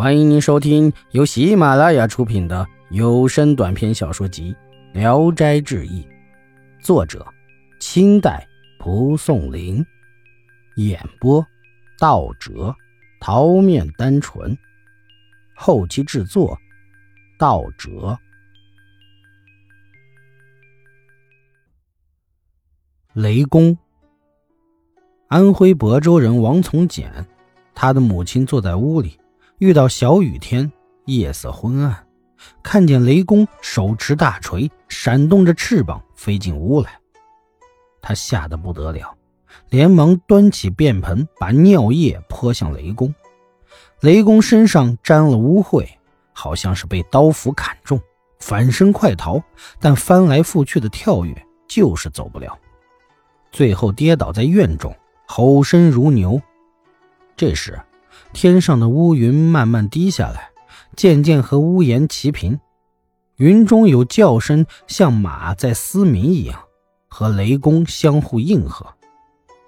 欢迎您收听由喜马拉雅出品的有声短篇小说集《聊斋志异》，作者：清代蒲松龄，演播：道哲、桃面单纯，后期制作：道哲。雷公，安徽亳州人王从简，他的母亲坐在屋里。遇到小雨天，夜色昏暗，看见雷公手持大锤，闪动着翅膀飞进屋来，他吓得不得了，连忙端起便盆，把尿液泼向雷公。雷公身上沾了污秽，好像是被刀斧砍中，反身快逃，但翻来覆去的跳跃，就是走不了，最后跌倒在院中，吼声如牛。这时。天上的乌云慢慢低下来，渐渐和屋檐齐平。云中有叫声，像马在嘶鸣一样，和雷公相互应和。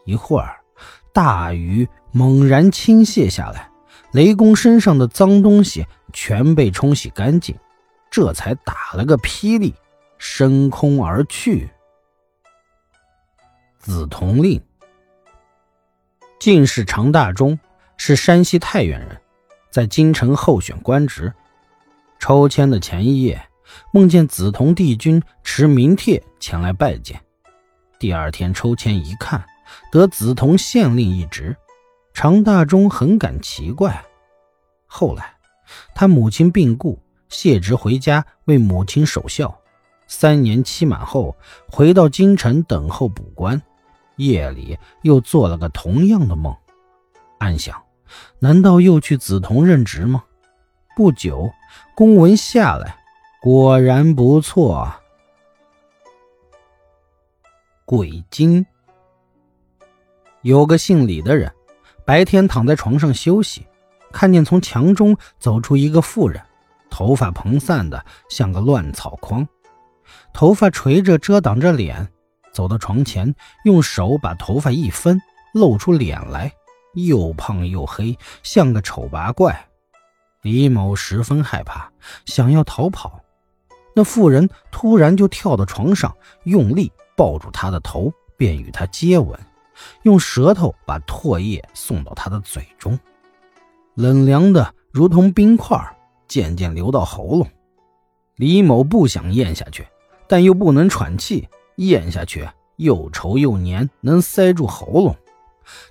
一会儿，大雨猛然倾泻下来，雷公身上的脏东西全被冲洗干净，这才打了个霹雳，升空而去。紫铜令，进士常大忠。是山西太原人，在京城候选官职。抽签的前一夜，梦见紫铜帝君持名帖前来拜见。第二天抽签一看，得紫铜县令一职。常大忠很感奇怪。后来，他母亲病故，谢职回家为母亲守孝。三年期满后，回到京城等候补官。夜里又做了个同样的梦，暗想。难道又去梓潼任职吗？不久，公文下来，果然不错。鬼精有个姓李的人，白天躺在床上休息，看见从墙中走出一个妇人，头发蓬散的像个乱草筐，头发垂着遮挡着脸，走到床前，用手把头发一分，露出脸来。又胖又黑，像个丑八怪。李某十分害怕，想要逃跑。那妇人突然就跳到床上，用力抱住他的头，便与他接吻，用舌头把唾液送到他的嘴中，冷凉的如同冰块，渐渐流到喉咙。李某不想咽下去，但又不能喘气，咽下去又稠又黏，能塞住喉咙。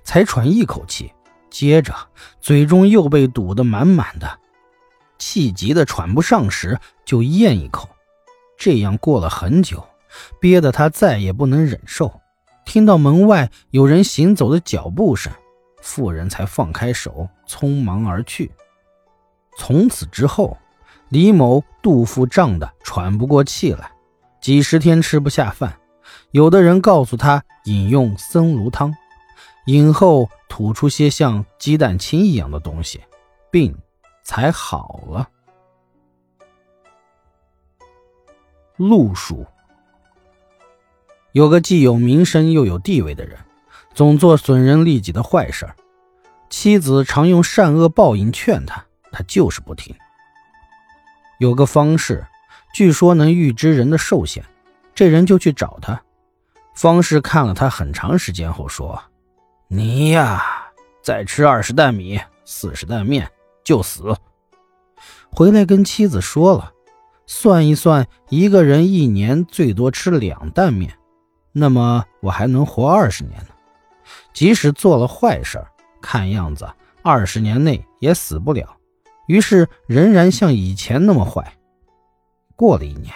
才喘一口气，接着嘴中又被堵得满满的，气急的喘不上时就咽一口，这样过了很久，憋得他再也不能忍受。听到门外有人行走的脚步声，妇人才放开手，匆忙而去。从此之后，李某肚腹胀得喘不过气来，几十天吃不下饭。有的人告诉他饮用僧庐汤。饮后吐出些像鸡蛋清一样的东西，病才好了。路数有个既有名声又有地位的人，总做损人利己的坏事妻子常用善恶报应劝他，他就是不听。有个方士，据说能预知人的寿限，这人就去找他。方士看了他很长时间后说。你呀，再吃二十担米、四十担面就死。回来跟妻子说了，算一算，一个人一年最多吃两担面，那么我还能活二十年呢。即使做了坏事，看样子二十年内也死不了。于是仍然像以前那么坏。过了一年，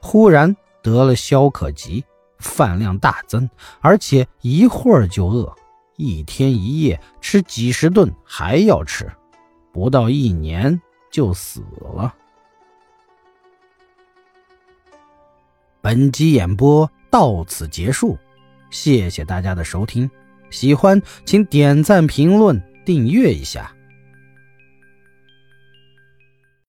忽然得了消渴疾，饭量大增，而且一会儿就饿。一天一夜吃几十顿，还要吃，不到一年就死了。本集演播到此结束，谢谢大家的收听，喜欢请点赞、评论、订阅一下。